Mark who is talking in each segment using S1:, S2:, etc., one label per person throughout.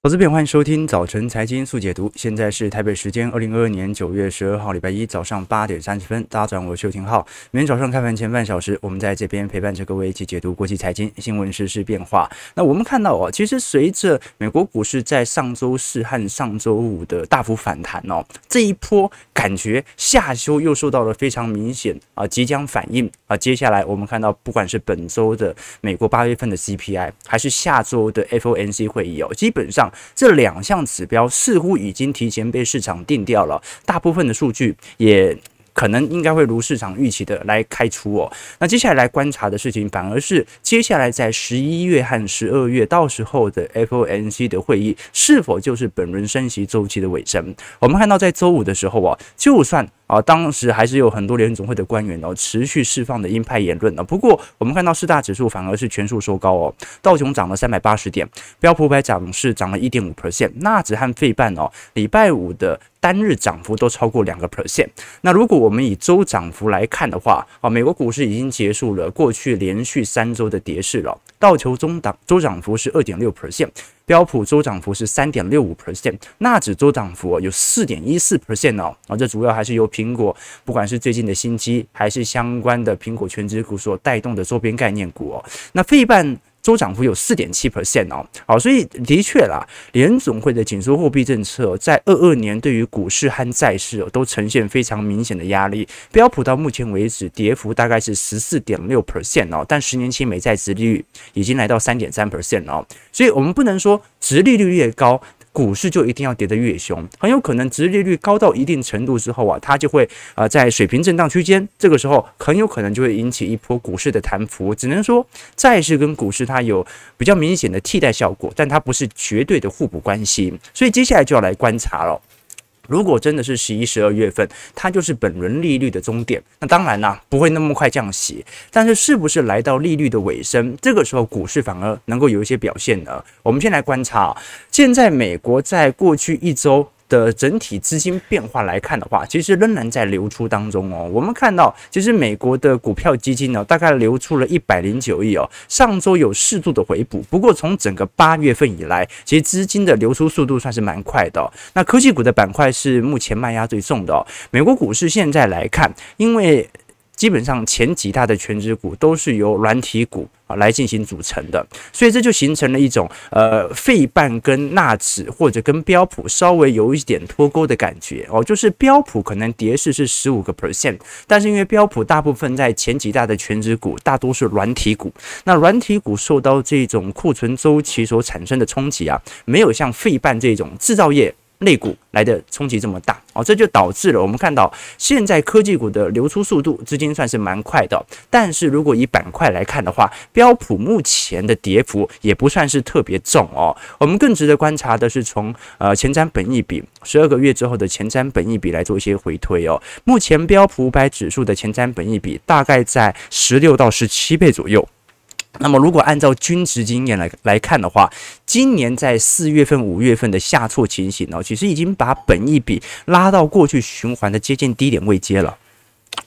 S1: 投资朋友，欢迎收听早晨财经速解读。现在是台北时间二零二二年九月十二号礼拜一早上八点三十分。大家早上好，我是邱廷浩。每天早上开盘前半小时，我们在这边陪伴着各位一起解读国际财经新闻、时事变化。那我们看到哦，其实随着美国股市在上周四和上周五的大幅反弹哦，这一波感觉下修又受到了非常明显啊即将反应啊。接下来我们看到，不管是本周的美国八月份的 CPI，还是下周的 FOMC 会议哦，基本上。这两项指标似乎已经提前被市场定掉了，大部分的数据也可能应该会如市场预期的来开出哦。那接下来来观察的事情，反而是接下来在十一月和十二月到时候的 FOMC 的会议，是否就是本轮升息周期的尾声？我们看到在周五的时候啊，就算啊，当时还是有很多联总会的官员哦，持续释放的鹰派言论呢。不过，我们看到四大指数反而是全数收高哦，道琼涨了三百八十点，标普五百涨是涨了一点五 percent，纳指和费半哦，礼拜五的单日涨幅都超过两个 percent。那如果我们以周涨幅来看的话，啊，美国股市已经结束了过去连续三周的跌势了，道琼中档周涨幅是二点六 percent。标普周涨幅是三点六五 percent，纳指周涨幅有四点一四 percent 哦，啊，这主要还是由苹果，不管是最近的新机，还是相关的苹果全值股所带动的周边概念股哦，那费半。周涨幅有四点七 percent 哦，好，所以的确啦，联总会的紧缩货币政策在二二年对于股市和债市哦都呈现非常明显的压力。标普到目前为止跌幅大概是十四点六 percent 哦，但十年期美债殖利率已经来到三点三 percent 哦，所以我们不能说殖利率越高，股市就一定要跌得越凶，很有可能殖利率高到一定程度之后啊，它就会呃在水平震荡区间，这个时候很有可能就会引起一波股市的弹幅。只能说债市跟股市它有比较明显的替代效果，但它不是绝对的互补关系，所以接下来就要来观察了。如果真的是十一、十二月份，它就是本轮利率的终点，那当然啦，不会那么快降息。但是，是不是来到利率的尾声，这个时候股市反而能够有一些表现呢？我们先来观察，现在美国在过去一周。的整体资金变化来看的话，其实仍然在流出当中哦。我们看到，其实美国的股票基金呢，大概流出了一百零九亿哦。上周有适度的回补，不过从整个八月份以来，其实资金的流出速度算是蛮快的哦。那科技股的板块是目前卖压最重的哦。美国股市现在来看，因为基本上前几大的权值股都是由软体股啊来进行组成的，所以这就形成了一种呃费半跟纳指或者跟标普稍微有一点脱钩的感觉哦，就是标普可能跌势是十五个 percent，但是因为标普大部分在前几大的全指股大多是软体股，那软体股受到这种库存周期所产生的冲击啊，没有像费半这种制造业。类股来的冲击这么大哦，这就导致了我们看到现在科技股的流出速度资金算是蛮快的，但是如果以板块来看的话，标普目前的跌幅也不算是特别重哦。我们更值得观察的是从呃前瞻本益比十二个月之后的前瞻本益比来做一些回推哦。目前标普五百指数的前瞻本益比大概在十六到十七倍左右。那么，如果按照均值经验来来看的话，今年在四月份、五月份的下挫情形呢，其实已经把本益比拉到过去循环的接近低点位阶了。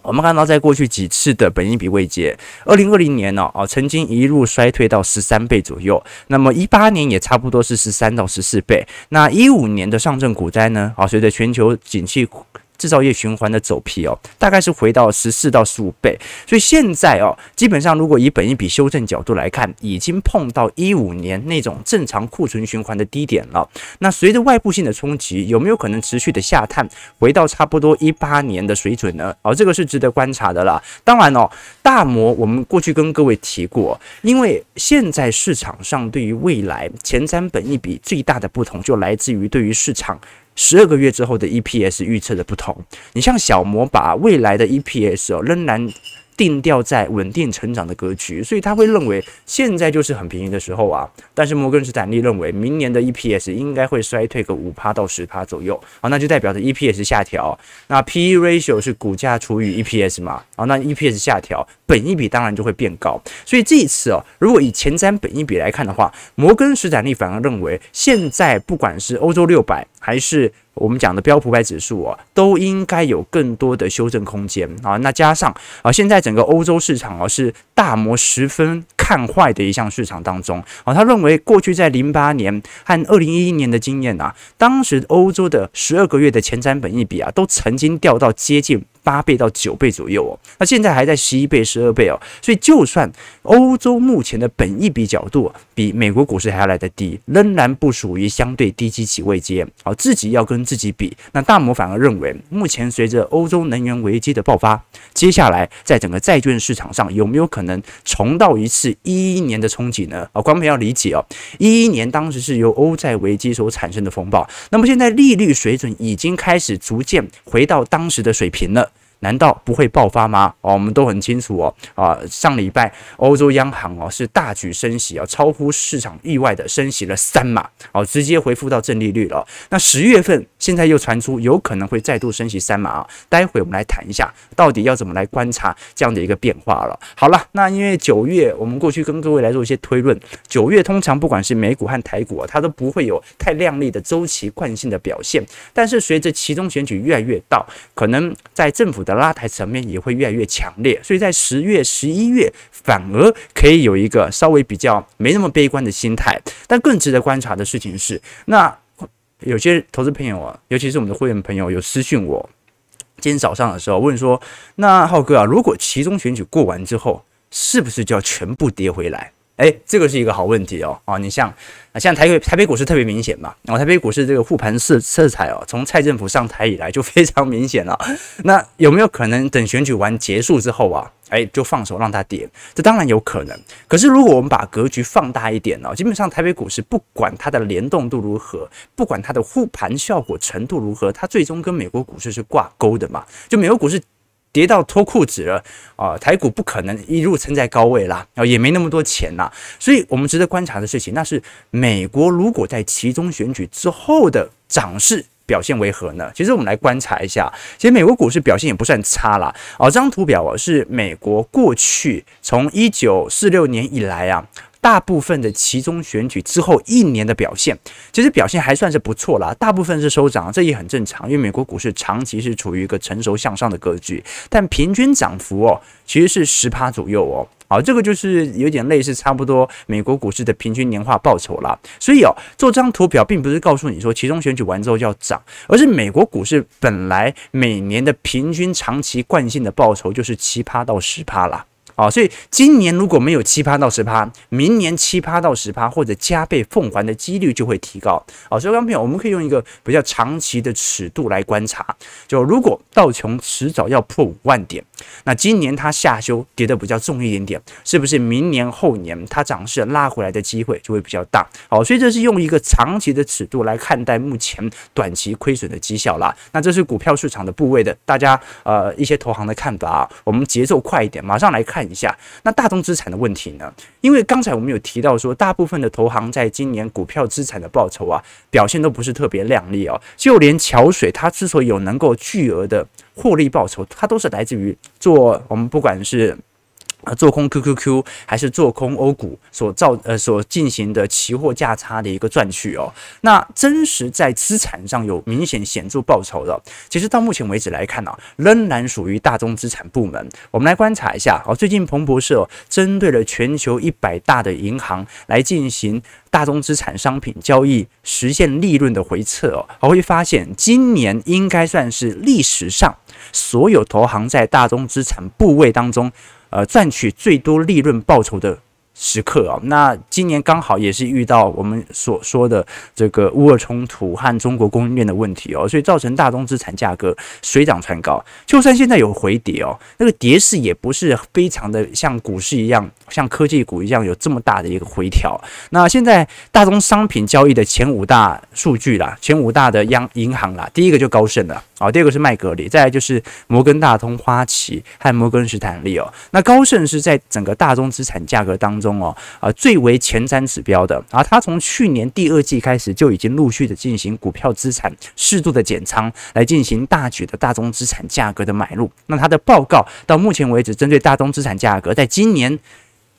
S1: 我们看到，在过去几次的本益比位阶，二零二零年呢，啊，曾经一路衰退到十三倍左右。那么一八年也差不多是十三到十四倍。那一五年的上证股灾呢，啊，随着全球景气。制造业循环的走皮哦，大概是回到十四到十五倍，所以现在哦，基本上如果以本益比修正角度来看，已经碰到一五年那种正常库存循环的低点了。那随着外部性的冲击，有没有可能持续的下探，回到差不多一八年的水准呢？哦，这个是值得观察的啦。当然哦，大摩我们过去跟各位提过，因为现在市场上对于未来前瞻本益比最大的不同，就来自于对于市场。十二个月之后的 EPS 预测的不同，你像小摩把未来的 EPS 哦仍然。定调在稳定成长的格局，所以他会认为现在就是很便宜的时候啊。但是摩根士丹利认为明年的 EPS 应该会衰退个五趴到十趴左右啊，那就代表着 EPS 下调。那 PE ratio 是股价除以 EPS 嘛？啊，那 EPS 下调，本益比当然就会变高。所以这一次哦，如果以前瞻本益比来看的话，摩根士坦利反而认为现在不管是欧洲六百还是我们讲的标普百指数啊，都应该有更多的修正空间啊。那加上啊，现在整个欧洲市场哦是大摩十分看坏的一项市场当中啊。他认为过去在零八年和二零一一年的经验啊，当时欧洲的十二个月的前瞻本益比啊，都曾经掉到接近。八倍到九倍左右哦，那现在还在十一倍、十二倍哦，所以就算欧洲目前的本益比角度比美国股市还要来得低，仍然不属于相对低基期位阶哦。自己要跟自己比，那大摩反而认为，目前随着欧洲能源危机的爆发，接下来在整个债券市场上有没有可能重蹈一次一一年的冲击呢？啊，观众朋友要理解哦，一一年当时是由欧债危机所产生的风暴，那么现在利率水准已经开始逐渐回到当时的水平了。难道不会爆发吗？哦，我们都很清楚哦。啊，上礼拜欧洲央行哦是大举升息啊，超乎市场意外的升息了三码，哦，直接回复到正利率了。那十月份现在又传出有可能会再度升息三码啊。待会我们来谈一下，到底要怎么来观察这样的一个变化了。好了，那因为九月我们过去跟各位来做一些推论，九月通常不管是美股和台股啊，它都不会有太亮丽的周期惯性的表现。但是随着其中选举越来越到，可能在政府的拉抬层面也会越来越强烈，所以在十月、十一月反而可以有一个稍微比较没那么悲观的心态。但更值得观察的事情是，那有些投资朋友啊，尤其是我们的会员朋友，有私讯我，今天早上的时候问说：“那浩哥啊，如果其中选举过完之后，是不是就要全部跌回来？”诶，这个是一个好问题哦。啊，你像。啊，像台北台北股市特别明显嘛，然后台北股市这个护盘色色彩哦，从蔡政府上台以来就非常明显了。那有没有可能等选举完结束之后啊，哎，就放手让它跌？这当然有可能。可是如果我们把格局放大一点呢，基本上台北股市不管它的联动度如何，不管它的护盘效果程度如何，它最终跟美国股市是挂钩的嘛。就美国股市。跌到脱裤子了啊！台股不可能一路撑在高位啦，啊，也没那么多钱啦。所以我们值得观察的事情，那是美国如果在其中选举之后的涨势表现为何呢？其实我们来观察一下，其实美国股市表现也不算差啦。哦，这张图表啊是美国过去从一九四六年以来啊。大部分的期中选举之后一年的表现，其实表现还算是不错啦。大部分是收涨，这也很正常，因为美国股市长期是处于一个成熟向上的格局。但平均涨幅哦，其实是十趴左右哦。好，这个就是有点类似，差不多美国股市的平均年化报酬啦。所以哦，做这张图表并不是告诉你说期中选举完之后就要涨，而是美国股市本来每年的平均长期惯性的报酬就是七趴到十趴啦。啊，所以今年如果没有七趴到十趴，明年七趴到十趴或者加倍奉还的几率就会提高。啊，所以刚刚我们可以用一个比较长期的尺度来观察，就如果道琼迟早要破五万点，那今年它下修跌得比较重一点点，是不是明年后年它涨势拉回来的机会就会比较大？好，所以这是用一个长期的尺度来看待目前短期亏损的绩效啦。那这是股票市场的部位的大家呃一些投行的看法啊。我们节奏快一点，马上来看。看一下那大宗资产的问题呢？因为刚才我们有提到说，大部分的投行在今年股票资产的报酬啊，表现都不是特别亮丽哦。就连桥水，它之所以有能够巨额的获利报酬，它都是来自于做我们不管是。啊，做空 QQQ 还是做空欧股所造呃所进行的期货价差的一个赚取哦，那真实在资产上有明显显著报酬的，其实到目前为止来看呢、啊，仍然属于大宗资产部门。我们来观察一下哦，最近彭博社针对了全球一百大的银行来进行大宗资产商品交易实现利润的回测哦，我会发现今年应该算是历史上所有投行在大宗资产部位当中。呃，赚取最多利润报酬的时刻啊，那今年刚好也是遇到我们所说的这个乌俄冲突和中国供应链的问题哦，所以造成大宗资产价格水涨船高。就算现在有回跌哦，那个跌势也不是非常的像股市一样，像科技股一样有这么大的一个回调。那现在大宗商品交易的前五大数据啦，前五大的央银行啦，第一个就高盛了。好，第二个是麦格里，再来就是摩根大通、花旗和摩根士丹利哦。那高盛是在整个大宗资产价格当中哦，啊最为前瞻指标的啊。它从去年第二季开始就已经陆续的进行股票资产适度的减仓，来进行大举的大宗资产价格的买入。那它的报告到目前为止，针对大宗资产价格，在今年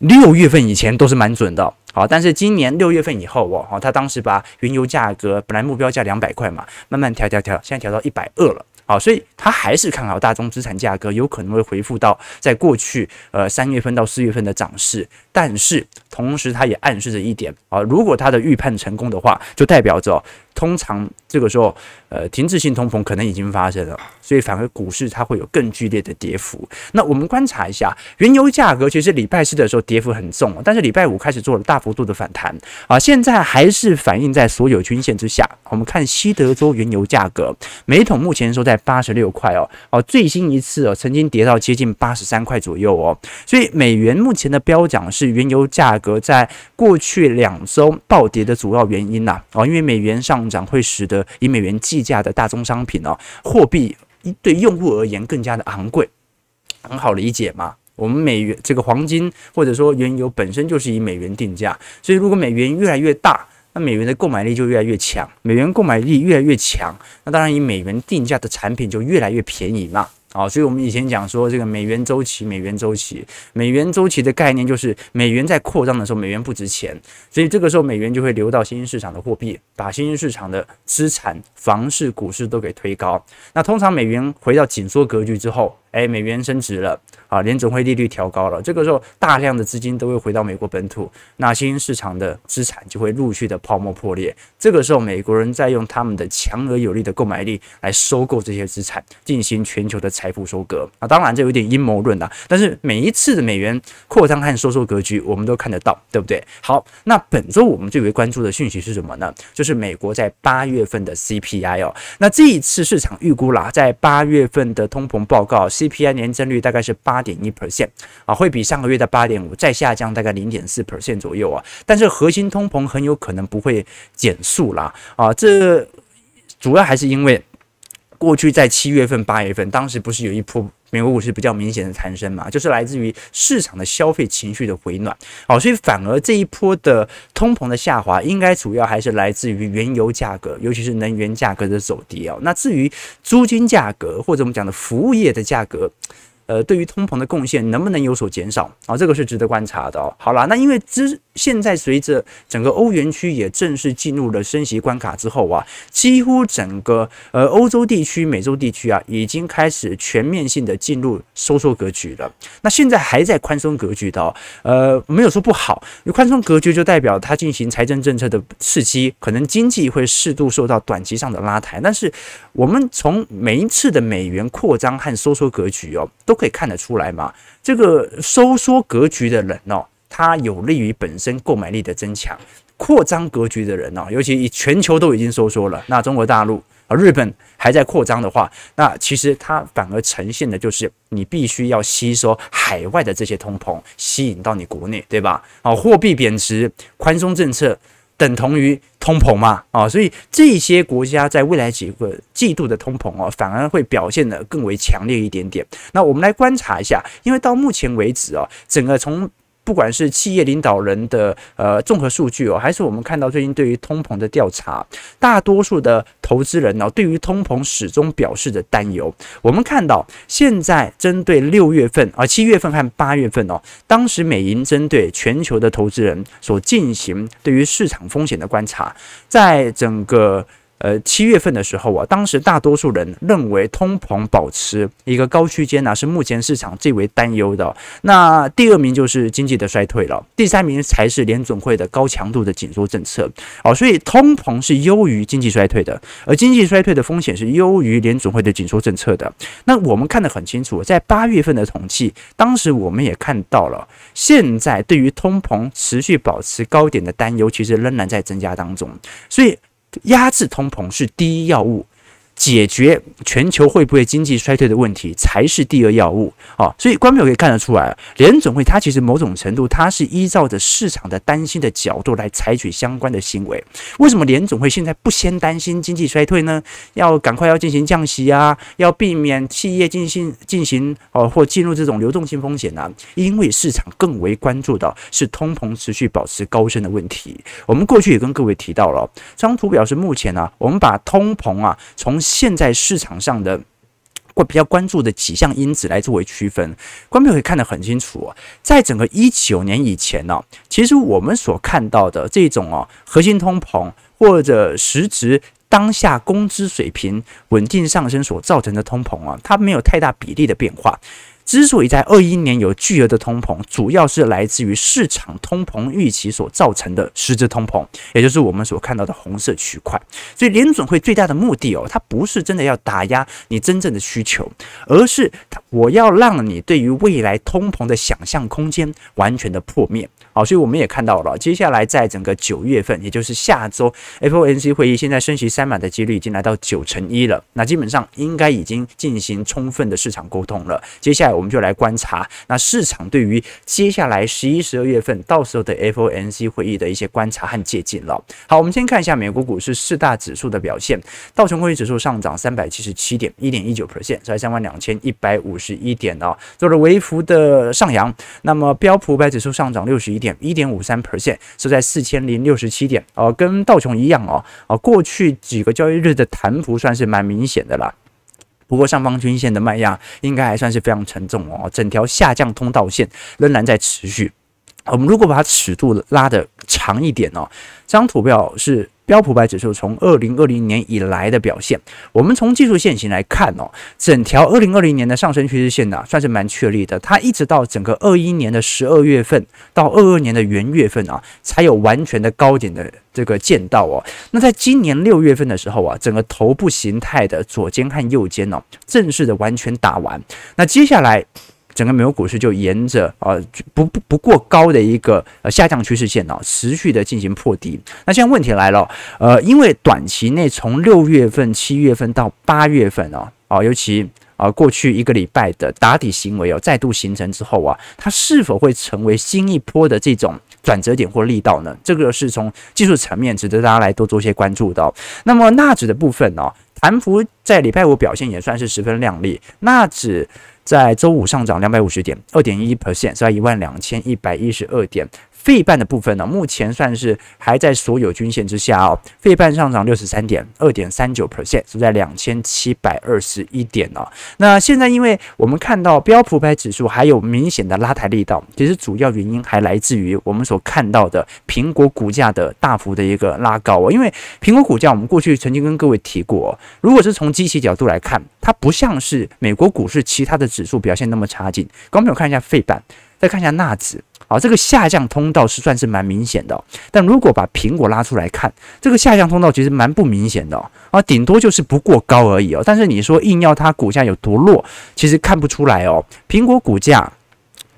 S1: 六月份以前都是蛮准的。好，但是今年六月份以后哦，哦，他当时把原油价格本来目标价两百块嘛，慢慢调调调，现在调到一百二了。好，所以他还是看好大宗资产价格有可能会恢复到在过去呃三月份到四月份的涨势，但是同时他也暗示着一点啊，如果他的预判成功的话，就代表着通常这个时候呃停滞性通膨可能已经发生了，所以反而股市它会有更剧烈的跌幅。那我们观察一下原油价格，其实礼拜四的时候跌幅很重，但是礼拜五开始做了大幅度的反弹啊，现在还是反映在所有均线之下。我们看西德州原油价格，每桶目前收在八十六块哦，哦，最新一次哦，曾经跌到接近八十三块左右哦，所以美元目前的飙涨是原油价格在过去两周暴跌的主要原因呐，哦，因为美元上涨会使得以美元计价的大宗商品哦，货币对用户而言更加的昂贵，很好理解嘛，我们美元这个黄金或者说原油本身就是以美元定价，所以如果美元越来越大。那美元的购买力就越来越强，美元购买力越来越强，那当然以美元定价的产品就越来越便宜嘛。啊，所以我们以前讲说这个美元周期，美元周期，美元周期的概念就是美元在扩张的时候，美元不值钱，所以这个时候美元就会流到新兴市场的货币，把新兴市场的资产、房市、股市都给推高。那通常美元回到紧缩格局之后，哎，美元升值了。啊，联准会利率调高了，这个时候大量的资金都会回到美国本土，那新兴市场的资产就会陆续的泡沫破裂。这个时候，美国人在用他们的强而有力的购买力来收购这些资产，进行全球的财富收割。啊，当然这有点阴谋论啊，但是每一次的美元扩张和收缩格局，我们都看得到，对不对？好，那本周我们最为关注的讯息是什么呢？就是美国在八月份的 CPI 哦，那这一次市场预估啦，在八月份的通膨报告 CPI 年增率大概是八。点一 percent 啊，会比上个月的八点五再下降大概零点四 percent 左右啊，但是核心通膨很有可能不会减速啦啊，这主要还是因为过去在七月份、八月份，当时不是有一波美国股市比较明显的弹升嘛，就是来自于市场的消费情绪的回暖，好，所以反而这一波的通膨的下滑，应该主要还是来自于原油价格，尤其是能源价格的走低哦。那至于租金价格或者我们讲的服务业的价格。呃，对于通膨的贡献能不能有所减少啊？这个是值得观察的。好了，那因为之现在随着整个欧元区也正式进入了升息关卡之后啊，几乎整个呃欧洲地区、美洲地区啊，已经开始全面性的进入收缩格局了。那现在还在宽松格局的，呃，没有说不好。宽松格局就代表它进行财政政策的刺激，可能经济会适度受到短期上的拉抬。但是我们从每一次的美元扩张和收缩格局哦，都可以看得出来嘛，这个收缩格局的人哦，他有利于本身购买力的增强；扩张格局的人哦，尤其以全球都已经收缩了，那中国大陆啊、日本还在扩张的话，那其实它反而呈现的就是你必须要吸收海外的这些通膨，吸引到你国内，对吧？啊，货币贬值，宽松政策。等同于通膨嘛，啊，所以这些国家在未来几个季度的通膨哦，反而会表现得更为强烈一点点。那我们来观察一下，因为到目前为止哦，整个从不管是企业领导人的呃综合数据哦，还是我们看到最近对于通膨的调查，大多数的投资人呢，对于通膨始终表示着担忧。我们看到现在针对六月份啊、七月份和八月份哦，当时美银针对全球的投资人所进行对于市场风险的观察，在整个。呃，七月份的时候啊，当时大多数人认为通膨保持一个高区间呢，是目前市场最为担忧的。那第二名就是经济的衰退了，第三名才是联准会的高强度的紧缩政策。哦，所以通膨是优于经济衰退的，而经济衰退的风险是优于联准会的紧缩政策的。那我们看得很清楚，在八月份的统计，当时我们也看到了，现在对于通膨持续保持高点的担忧，其实仍然在增加当中。所以。压制通膨是第一要务。解决全球会不会经济衰退的问题才是第二要务啊！所以观众可以看得出来，联准会它其实某种程度它是依照着市场的担心的角度来采取相关的行为。为什么联准会现在不先担心经济衰退呢？要赶快要进行降息啊，要避免企业进行进行哦或进入这种流动性风险啊？因为市场更为关注的是通膨持续保持高升的问题。我们过去也跟各位提到了，这张图表是目前呢、我们把通膨啊从现在市场上的会比较关注的几项因子来作为区分，观众可以看得很清楚。在整个一九年以前呢，其实我们所看到的这种哦核心通膨或者实质当下工资水平稳定上升所造成的通膨啊，它没有太大比例的变化。之所以在二一年有巨额的通膨，主要是来自于市场通膨预期所造成的实质通膨，也就是我们所看到的红色区块。所以联准会最大的目的哦，它不是真的要打压你真正的需求，而是我要让你对于未来通膨的想象空间完全的破灭。好，所以我们也看到了，接下来在整个九月份，也就是下周 FOMC 会议，现在升息三码的几率已经来到九成一了。那基本上应该已经进行充分的市场沟通了。接下来我们就来观察，那市场对于接下来十一、十二月份到时候的 FOMC 会议的一些观察和借鉴了。好，我们先看一下美国股市四大指数的表现，道琼工业指数上涨三百七十七点，一点一九 percent，在三万两千一百五十一点哦，做了微幅的上扬。那么标普五百指数上涨六十一。点一点五三 percent 是在四千零六十七点哦，跟道琼一样哦啊，过去几个交易日的弹幅算是蛮明显的啦。不过上方均线的卖压应该还算是非常沉重哦，整条下降通道线仍然在持续。我们如果把它尺度拉得长一点哦，这张图表是。标普百指数从二零二零年以来的表现，我们从技术线型来看哦，整条二零二零年的上升趋势线呢，算是蛮确立的。它一直到整个二一年的十二月份到二二年的元月份啊，才有完全的高点的这个见到哦。那在今年六月份的时候啊，整个头部形态的左肩和右肩哦，正式的完全打完。那接下来。整个美国股市就沿着呃不不不过高的一个呃下降趋势线哦，持续的进行破底。那现在问题来了，呃，因为短期内从六月份、七月份到八月份哦，啊，尤其啊过去一个礼拜的打底行为哦，再度形成之后啊，它是否会成为新一波的这种转折点或力道呢？这个是从技术层面值得大家来多做些关注的。那么纳指的部分呢，弹幅在礼拜五表现也算是十分亮丽，纳指。在周五上涨两百五十点，二点一 percent，是在一万两千一百一十二点。费半的部分呢，目前算是还在所有均线之下哦。费半上涨六十三点，二点三九 percent，是在两千七百二十一点哦。那现在，因为我们看到标普百指数还有明显的拉抬力道，其实主要原因还来自于我们所看到的苹果股价的大幅的一个拉高哦。因为苹果股价，我们过去曾经跟各位提过，如果是从基期角度来看，它不像是美国股市其他的指数表现那么差劲。刚刚没有看一下费半，再看一下纳指。好，这个下降通道是算是蛮明显的，但如果把苹果拉出来看，这个下降通道其实蛮不明显的哦啊，顶多就是不过高而已哦。但是你说硬要它股价有多弱，其实看不出来哦。苹果股价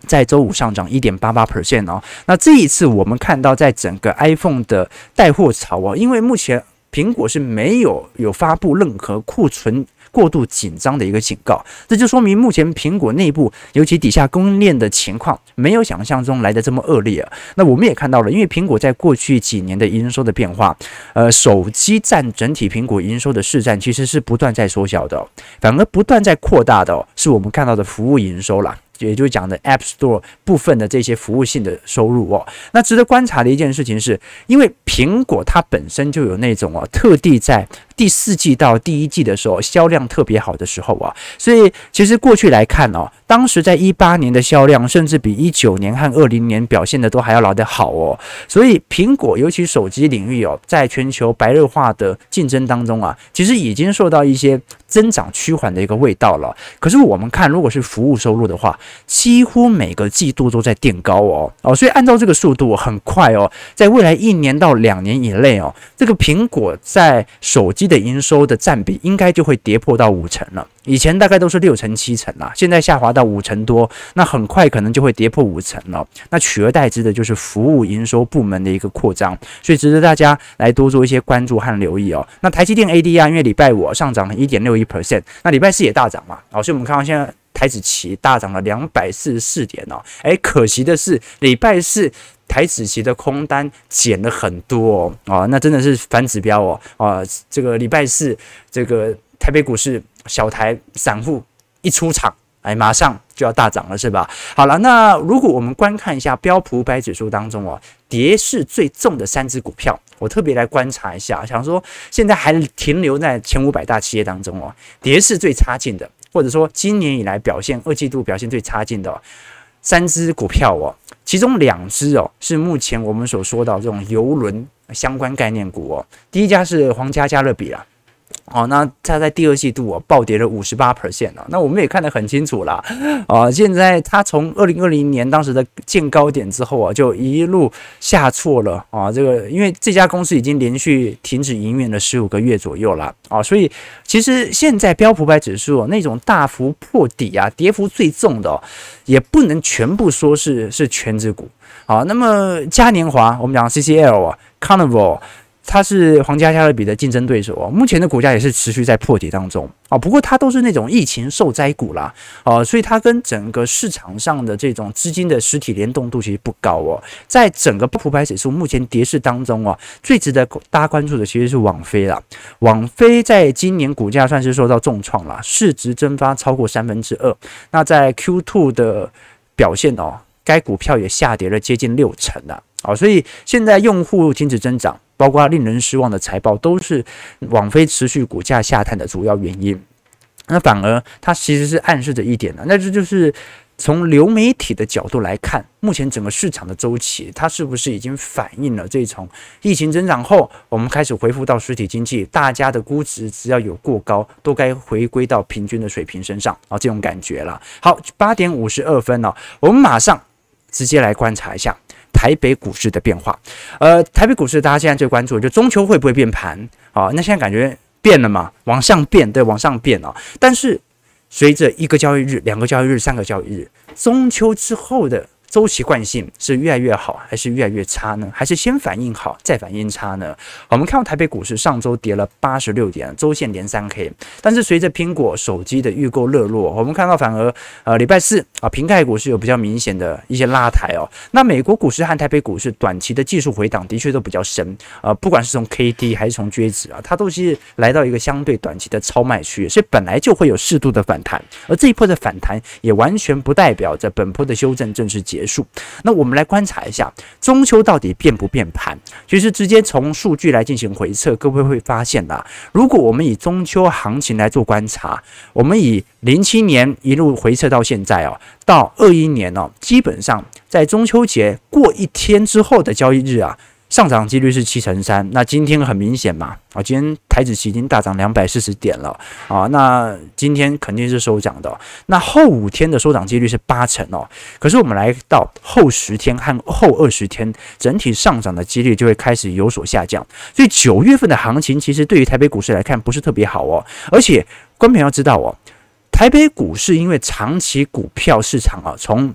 S1: 在周五上涨一点八八 percent 哦。那这一次我们看到，在整个 iPhone 的带货潮哦，因为目前苹果是没有有发布任何库存。过度紧张的一个警告，这就说明目前苹果内部，尤其底下供应链的情况，没有想象中来得这么恶劣啊。那我们也看到了，因为苹果在过去几年的营收的变化，呃，手机占整体苹果营收的市占其实是不断在缩小的，反而不断在扩大的哦，是我们看到的服务营收啦。也就是讲的 App Store 部分的这些服务性的收入哦，那值得观察的一件事情是，因为苹果它本身就有那种哦，特地在第四季到第一季的时候销量特别好的时候啊，所以其实过去来看哦，当时在一八年的销量甚至比一九年和二零年表现的都还要来得好哦，所以苹果尤其手机领域哦，在全球白热化的竞争当中啊，其实已经受到一些增长趋缓的一个味道了。可是我们看，如果是服务收入的话，几乎每个季度都在垫高哦。哦，所以按照这个速度很快哦，在未来一年到两年以内哦，这个苹果在手机的营收的占比应该就会跌破到五成了。以前大概都是六成七成啦，现在下滑到五成多，那很快可能就会跌破五成了。那取而代之的就是服务营收部门的一个扩张，所以值得大家来多做一些关注和留意哦。那台积电 ADR 因为礼拜五上涨了一点六一 percent，那礼拜四也大涨嘛，哦，所以我们看到现在。台子期大涨了两百四十四点哦，诶，可惜的是礼拜四台子期的空单减了很多哦，啊，那真的是反指标哦，啊，这个礼拜四这个台北股市小台散户一出场，哎，马上就要大涨了，是吧？好了，那如果我们观看一下标普五百指数当中哦，跌势最重的三只股票，我特别来观察一下，想说现在还停留在前五百大企业当中哦，跌势最差劲的。或者说，今年以来表现二季度表现最差劲的、哦、三只股票哦，其中两只哦是目前我们所说到这种邮轮相关概念股哦。第一家是皇家加勒比啦。哦，那它在第二季度哦暴跌了五十八 percent 啊，那我们也看得很清楚啦。啊，现在它从二零二零年当时的见高点之后啊，就一路下挫了啊。这个因为这家公司已经连续停止营运了十五个月左右了啊，所以其实现在标普五百指数那种大幅破底啊，跌幅最重的，也不能全部说是是权值股啊。那么嘉年华，我们讲 CCL 啊，Carnival。它是皇家加勒比的竞争对手哦，目前的股价也是持续在破底当中啊。不过它都是那种疫情受灾股啦，啊，所以它跟整个市场上的这种资金的实体联动度其实不高哦。在整个不普指数目前跌势当中啊，最值得大家关注的其实是网飞啦。网飞在今年股价算是受到重创了，市值蒸发超过三分之二。那在 Q2 的表现哦，该股票也下跌了接近六成了啊。所以现在用户停止增长。包括令人失望的财报，都是网飞持续股价下探的主要原因。那反而它其实是暗示着一点的，那这就是从流媒体的角度来看，目前整个市场的周期，它是不是已经反映了这种疫情增长后，我们开始恢复到实体经济，大家的估值只要有过高，都该回归到平均的水平身上啊，这种感觉了。好，八点五十二分了，我们马上直接来观察一下。台北股市的变化，呃，台北股市大家现在最关注就中秋会不会变盘啊？那现在感觉变了嘛，往上变，对，往上变啊。但是随着一个交易日、两个交易日、三个交易日，中秋之后的。周期惯性是越来越好还是越来越差呢？还是先反应好再反应差呢？我们看到台北股市上周跌了八十六点，周线连三 K，但是随着苹果手机的预购热络，我们看到反而呃礼拜四啊，平盖股市有比较明显的一些拉抬哦。那美国股市和台北股市短期的技术回档的确都比较深啊，不管是从 KD 还是从均值啊，它都是来到一个相对短期的超卖区，所以本来就会有适度的反弹，而这一波的反弹也完全不代表着本波的修正正式结束。那我们来观察一下中秋到底变不变盘？其实直接从数据来进行回测，各位会发现啦。如果我们以中秋行情来做观察，我们以零七年一路回测到现在哦，到二一年哦，基本上在中秋节过一天之后的交易日啊。上涨几率是七成三，那今天很明显嘛，啊，今天台指期已经大涨两百四十点了啊，那今天肯定是收涨的。那后五天的收涨几率是八成哦，可是我们来到后十天和后二十天，整体上涨的几率就会开始有所下降。所以九月份的行情其实对于台北股市来看不是特别好哦，而且观众要知道哦，台北股市因为长期股票市场啊，从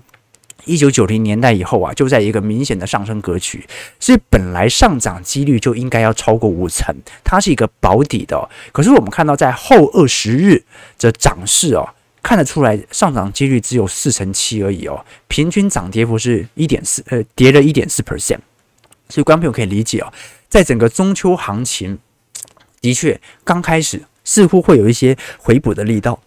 S1: 一九九零年代以后啊，就在一个明显的上升格局，所以本来上涨几率就应该要超过五成，它是一个保底的。可是我们看到在后二十日的涨势哦，看得出来上涨几率只有四成七而已哦，平均涨跌幅是一点四，呃，跌了一点四 percent。所以观众朋友可以理解哦，在整个中秋行情，的确刚开始似乎会有一些回补的力道。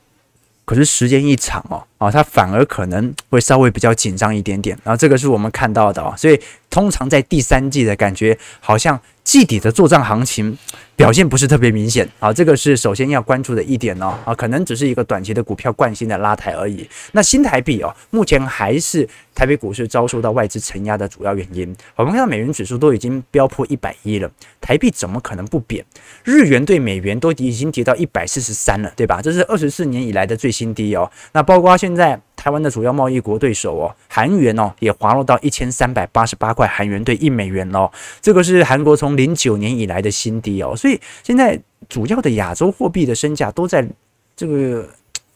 S1: 可是时间一长哦，啊，它反而可能会稍微比较紧张一点点，然后这个是我们看到的哦，所以通常在第三季的感觉好像季底的作帐行情。表现不是特别明显啊，这个是首先要关注的一点哦啊，可能只是一个短期的股票惯性的拉抬而已。那新台币哦，目前还是台北股市遭受到外资承压的主要原因。我们看到美元指数都已经飙破一百一了，台币怎么可能不贬？日元对美元都已经跌到一百四十三了，对吧？这是二十四年以来的最新低哦。那包括现在。台湾的主要贸易国对手哦，韩元哦也滑落到一千三百八十八块韩元兑一美元哦，这个是韩国从零九年以来的新低哦，所以现在主要的亚洲货币的身价都在这个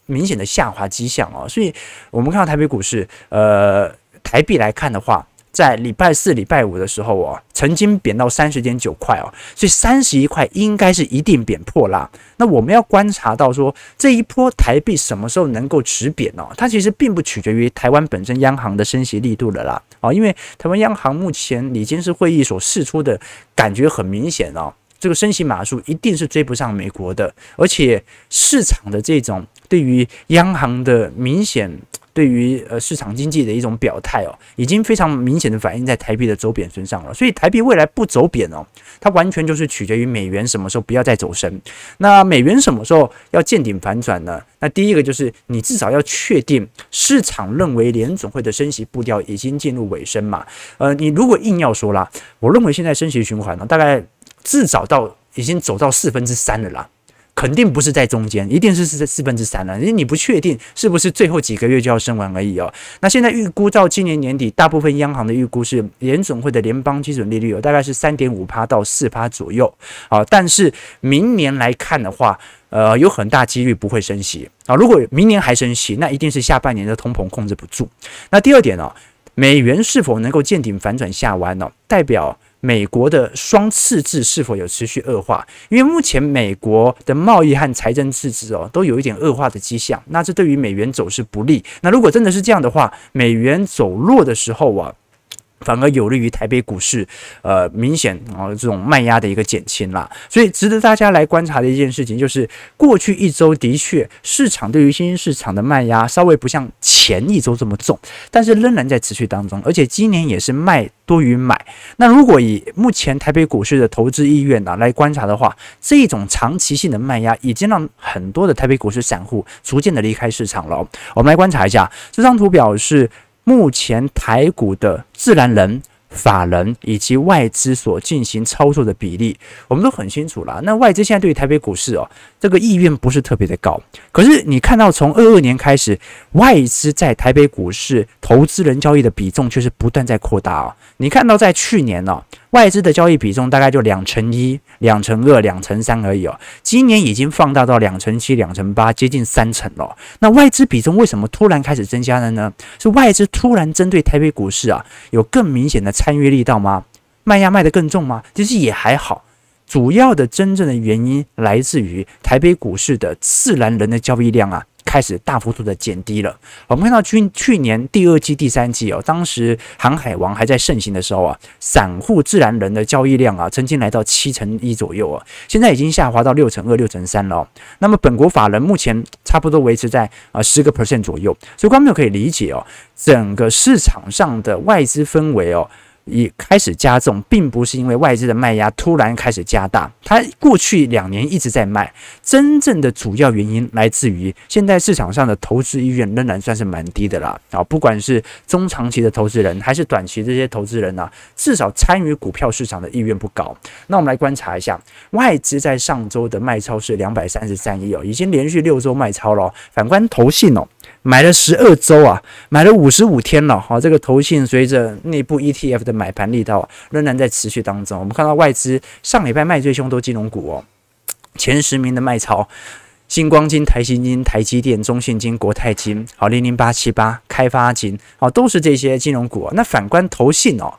S1: 明显的下滑迹象哦，所以我们看到台北股市，呃，台币来看的话。在礼拜四、礼拜五的时候哦，曾经贬到三十点九块哦，所以三十一块应该是一定贬破啦。那我们要观察到说，这一波台币什么时候能够止贬哦？它其实并不取决于台湾本身央行的升息力度了啦。哦，因为台湾央行目前已经是会议所释出的感觉很明显哦，这个升息码数一定是追不上美国的，而且市场的这种对于央行的明显。对于呃市场经济的一种表态哦，已经非常明显的反映在台币的走贬身上了。所以台币未来不走贬哦，它完全就是取决于美元什么时候不要再走升。那美元什么时候要见顶反转呢？那第一个就是你至少要确定市场认为联总会的升息步调已经进入尾声嘛。呃，你如果硬要说啦，我认为现在升息循环呢，大概至少到已经走到四分之三了啦。肯定不是在中间，一定是是四分之三了，因为你不确定是不是最后几个月就要升完而已哦。那现在预估到今年年底，大部分央行的预估是联准会的联邦基准利率有大概是三点五趴到四趴左右啊。但是明年来看的话，呃，有很大几率不会升息啊。如果明年还升息，那一定是下半年的通膨控制不住。那第二点呢，美元是否能够见顶反转下弯呢？代表。美国的双赤字是否有持续恶化？因为目前美国的贸易和财政赤字哦，都有一点恶化的迹象，那这对于美元走势不利。那如果真的是这样的话，美元走弱的时候啊。反而有利于台北股市，呃，明显啊这种卖压的一个减轻啦。所以值得大家来观察的一件事情就是，过去一周的确市场对于新兴市场的卖压稍微不像前一周这么重，但是仍然在持续当中，而且今年也是卖多于买。那如果以目前台北股市的投资意愿呢来观察的话，这种长期性的卖压已经让很多的台北股市散户逐渐的离开市场了。我们来观察一下这张图表是。目前台股的自然人、法人以及外资所进行操作的比例，我们都很清楚了。那外资现在对于台北股市哦，这个意愿不是特别的高。可是你看到从二二年开始，外资在台北股市投资人交易的比重却是不断在扩大哦。你看到在去年呢、哦？外资的交易比重大概就两成一、两成二、两成三而已哦。今年已经放大到两成七、两成八，接近三成了。那外资比重为什么突然开始增加了呢？是外资突然针对台北股市啊，有更明显的参与力道吗？卖压卖得更重吗？其实也还好。主要的真正的原因来自于台北股市的自然人的交易量啊。开始大幅度的减低了。我们看到去去年第二季、第三季哦，当时航海王还在盛行的时候啊，散户自然人的交易量啊，曾经来到七成一左右啊，现在已经下滑到六成二、六成三了。那么本国法人目前差不多维持在啊十个 percent 左右，所以观众可以理解哦，整个市场上的外资氛围哦。已开始加重，并不是因为外资的卖压突然开始加大，它过去两年一直在卖，真正的主要原因来自于现在市场上的投资意愿仍然算是蛮低的啦。啊，不管是中长期的投资人还是短期这些投资人呢、至少参与股票市场的意愿不高。那我们来观察一下，外资在上周的卖超是两百三十三亿哦，已经连续六周卖超了。反观投信哦。买了十二周啊，买了五十五天了。好，这个投信随着内部 ETF 的买盘力道啊，仍然在持续当中。我们看到外资上礼拜卖最凶都金融股哦，前十名的卖超，新光金、台新金、台积电、中信金、国泰金，好，零零八七八、开发金，好，都是这些金融股。那反观投信哦。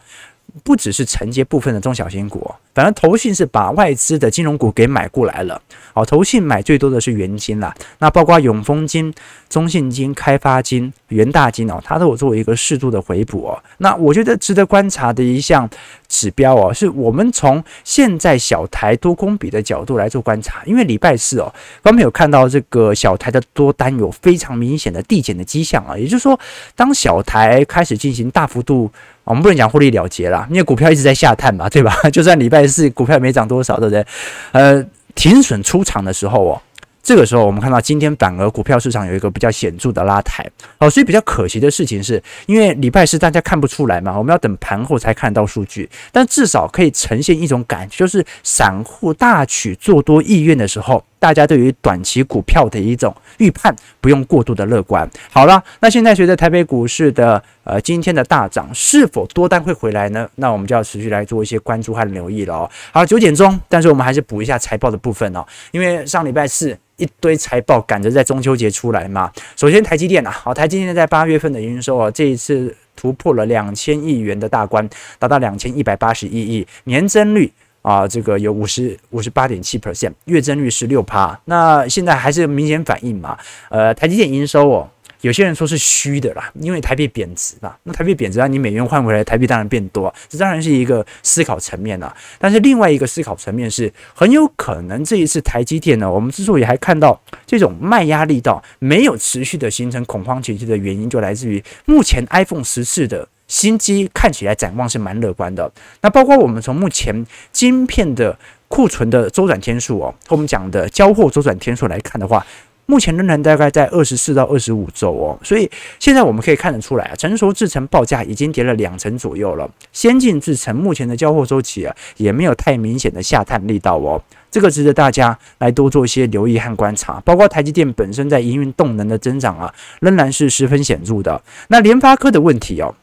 S1: 不只是承接部分的中小型股，反正投信是把外资的金融股给买过来了。好，投信买最多的是元金啦，那包括永丰金、中信金、开发金、元大金哦，它都有作为一个适度的回补哦。那我觉得值得观察的一项指标哦，是我们从现在小台多空比的角度来做观察，因为礼拜四哦，刚没有看到这个小台的多单有非常明显的递减的迹象啊，也就是说，当小台开始进行大幅度。我们不能讲获利了结啦，因为股票一直在下探嘛，对吧？就算礼拜四股票没涨多少，对不对？呃，停损出场的时候哦。这个时候，我们看到今天反而股票市场有一个比较显著的拉抬，哦，所以比较可惜的事情是，因为礼拜四大家看不出来嘛，我们要等盘后才看到数据，但至少可以呈现一种感觉，就是散户大取做多意愿的时候，大家对于短期股票的一种预判不用过度的乐观。好了，那现在随着台北股市的呃今天的大涨，是否多单会回来呢？那我们就要持续来做一些关注和留意了哦。好，九点钟，但是我们还是补一下财报的部分哦，因为上礼拜四。一堆财报赶着在中秋节出来嘛。首先，台积电啊，好，台积电在八月份的营收啊，这一次突破了两千亿元的大关，达到两千一百八十一亿，年增率啊，这个有五十五十八点七 percent，月增率十六趴。那现在还是明显反应嘛？呃，台积电营收哦，有些人说是虚的啦，因为台币贬值嘛。那台币贬值啊，你美元换回来，台币当然变多，这当然是一个思考层面啊。但是另外一个思考层面是，很有可能这一次台积电呢，我们之所以还看到这种卖压力道没有持续的形成恐慌情绪的原因，就来自于目前 iPhone 十四的新机看起来展望是蛮乐观的。那包括我们从目前晶片的库存的周转天数哦，和我们讲的交货周转天数来看的话。目前仍然大概在二十四到二十五周哦，所以现在我们可以看得出来啊，成熟制程报价已经跌了两成左右了，先进制程目前的交货周期啊也没有太明显的下探力道哦，这个值得大家来多做一些留意和观察。包括台积电本身在营运动能的增长啊，仍然是十分显著的。那联发科的问题哦。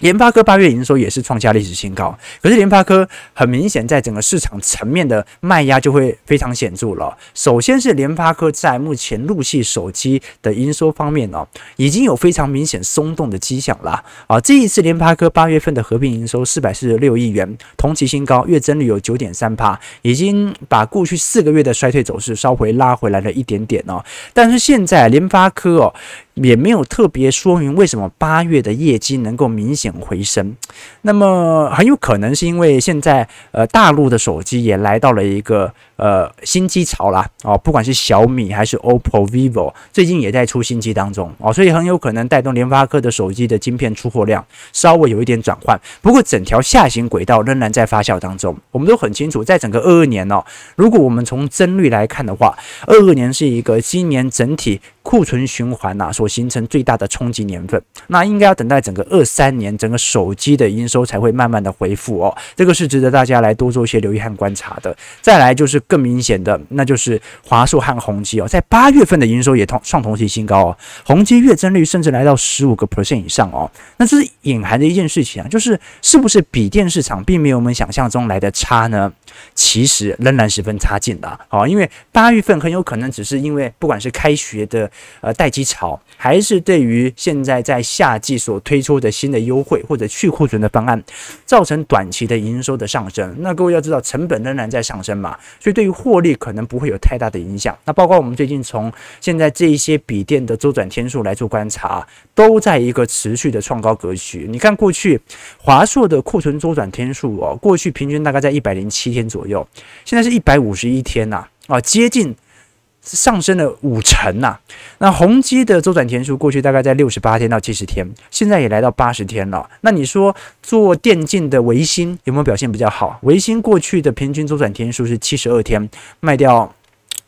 S1: 联发科八月营收也是创下历史新高，可是联发科很明显在整个市场层面的卖压就会非常显著了。首先是联发科在目前陆系手机的营收方面哦，已经有非常明显松动的迹象了啊。这一次联发科八月份的合并营收四百四十六亿元，同期新高，月增率有九点三趴，已经把过去四个月的衰退走势稍微拉回来了一点点哦。但是现在联发科哦。也没有特别说明为什么八月的业绩能够明显回升，那么很有可能是因为现在呃大陆的手机也来到了一个呃新机潮啦哦，不管是小米还是 OPPO、VIVO，最近也在出新机当中哦，所以很有可能带动联发科的手机的晶片出货量稍微有一点转换，不过整条下行轨道仍然在发酵当中。我们都很清楚，在整个二二年哦，如果我们从帧率来看的话，二二年是一个今年整体。库存循环呐，所形成最大的冲击年份，那应该要等待整个二三年，整个手机的营收才会慢慢的恢复哦。这个是值得大家来多做一些留意和观察的。再来就是更明显的，那就是华硕和宏基哦，在八月份的营收也同创同期新高哦，宏基月增率甚至来到十五个 percent 以上哦。那这是隐含的一件事情啊，就是是不是笔电市场并没有我们想象中来的差呢？其实仍然十分差劲的哦，因为八月份很有可能只是因为不管是开学的呃待机潮，还是对于现在在夏季所推出的新的优惠或者去库存的方案，造成短期的营收的上升。那各位要知道，成本仍然在上升嘛，所以对于获利可能不会有太大的影响。那包括我们最近从现在这一些笔电的周转天数来做观察，都在一个持续的创高格局。你看过去华硕的库存周转天数哦，过去平均大概在一百零七天。左右，现在是一百五十一天呐，啊，接近上升了五成呐。那宏基的周转天数过去大概在六十八天到七十天，现在也来到八十天了。那你说做电竞的维新有没有表现比较好？维新过去的平均周转天数是七十二天，卖掉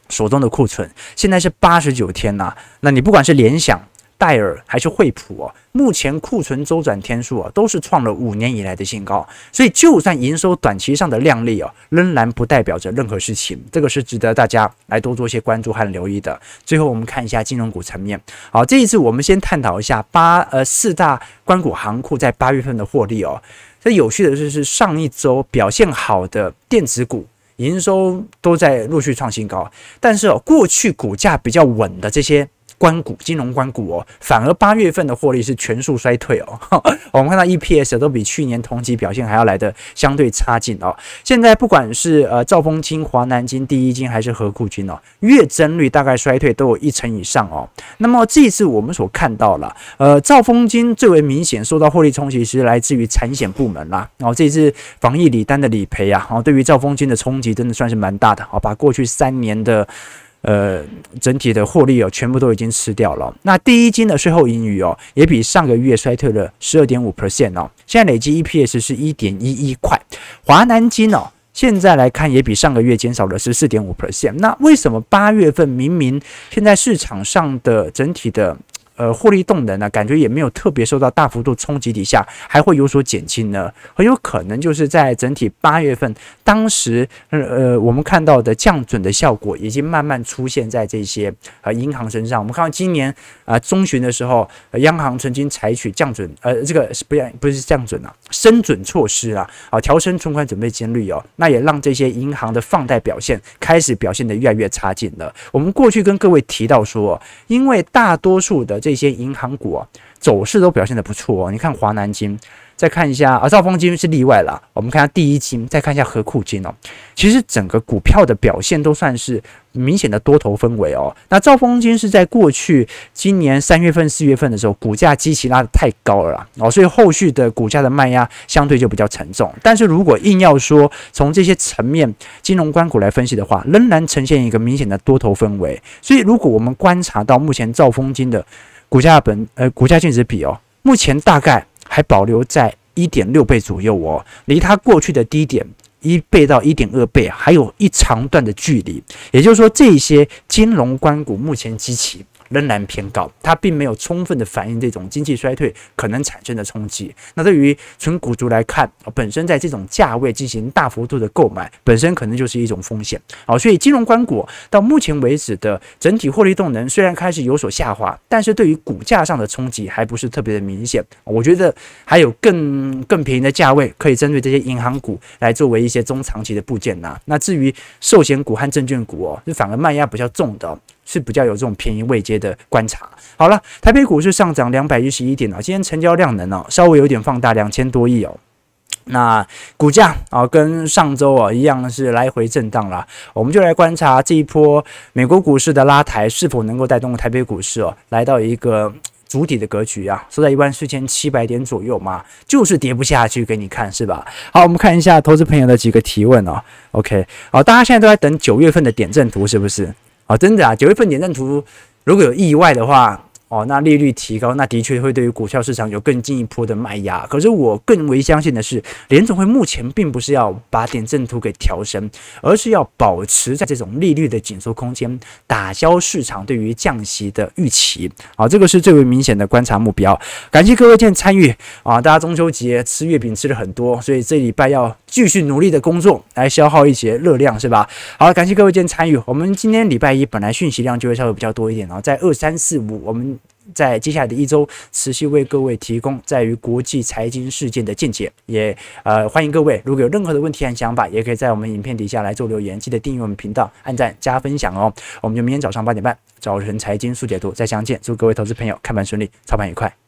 S1: 手中的库存，现在是八十九天呐。那你不管是联想。戴尔还是惠普哦，目前库存周转天数啊，都是创了五年以来的新高。所以，就算营收短期上的亮丽哦，仍然不代表着任何事情。这个是值得大家来多做一些关注和留意的。最后，我们看一下金融股层面。好，这一次我们先探讨一下八呃四大关股行库在八月份的获利哦。这有趣的就，是上一周表现好的电子股营收都在陆续创新高，但是哦，过去股价比较稳的这些。关股金融关股哦，反而八月份的获利是全数衰退哦。我们看到 EPS 都比去年同期表现还要来得相对差劲哦。现在不管是呃兆丰金、华南金、第一金还是合库金哦，月增率大概衰退都有一成以上哦。那么这一次我们所看到了，呃兆丰金最为明显受到获利冲击是来自于产险部门啦。然后这一次防疫理单的理赔啊，然哦对于兆丰金的冲击真的算是蛮大的哦，把过去三年的。呃，整体的获利哦，全部都已经吃掉了。那第一金的税后盈余哦，也比上个月衰退了十二点五 percent 哦。现在累计 EPS 是一点一一块。华南金哦，现在来看也比上个月减少了十四点五 percent。那为什么八月份明明现在市场上的整体的？呃，获利动能呢，感觉也没有特别受到大幅度冲击底下，还会有所减轻呢。很有可能就是在整体八月份，当时呃我们看到的降准的效果，已经慢慢出现在这些呃银行身上。我们看到今年啊、中旬的时候，央行曾经采取降准，呃，这个是不要不是降准啊，升准措施啊，啊调升存款准备金率哦，那也让这些银行的放贷表现开始表现得越来越差劲了。我们过去跟各位提到说，因为大多数的这些银行股啊，走势都表现得不错哦。你看华南金再看一下啊，兆丰金是例外啦。我们看下第一金，再看一下和库金哦。其实整个股票的表现都算是明显的多头氛围哦。那兆丰金是在过去今年三月份、四月份的时候，股价基期拉得太高了啦哦，所以后续的股价的卖压相对就比较沉重。但是如果硬要说从这些层面金融关股来分析的话，仍然呈现一个明显的多头氛围。所以如果我们观察到目前兆丰金的股价本呃股价净值比哦，目前大概还保留在一点六倍左右哦，离它过去的低点一倍到一点二倍还有一长段的距离。也就是说，这些金融关股目前基期。仍然偏高，它并没有充分的反映这种经济衰退可能产生的冲击。那对于纯股族来看，本身在这种价位进行大幅度的购买，本身可能就是一种风险。好，所以金融官股到目前为止的整体获利动能虽然开始有所下滑，但是对于股价上的冲击还不是特别的明显。我觉得还有更更便宜的价位可以针对这些银行股来作为一些中长期的部件呐。那至于寿险股和证券股哦，就反而卖压比较重的。是比较有这种便宜位阶的观察。好了，台北股市上涨两百一十一点啊，今天成交量能哦稍微有点放大，两千多亿哦。那股价啊跟上周啊一样是来回震荡啦。我们就来观察这一波美国股市的拉抬是否能够带动台北股市哦来到一个主底的格局啊，收在一万四千七百点左右嘛，就是跌不下去给你看是吧？好，我们看一下投资朋友的几个提问哦。OK，好，大家现在都在等九月份的点阵图是不是？哦，真的啊！九月份点赞图如果有意外的话，哦，那利率提高，那的确会对于股票市场有更进一步的卖压。可是我更为相信的是，联总会目前并不是要把点阵图给调升，而是要保持在这种利率的紧缩空间，打消市场对于降息的预期。好，这个是最为明显的观察目标。感谢各位今天参与啊！大家中秋节吃月饼吃了很多，所以这礼拜要继续努力的工作来消耗一些热量，是吧？好，感谢各位今天参与。我们今天礼拜一本来讯息量就会稍微比较多一点，然后在二三四五我们。在接下来的一周，持续为各位提供在于国际财经事件的见解，也呃欢迎各位，如果有任何的问题和想法，也可以在我们影片底下来做留言，记得订阅我们频道，按赞加分享哦。我们就明天早上八点半，早晨财经速解读再相见，祝各位投资朋友开盘顺利，操盘愉快。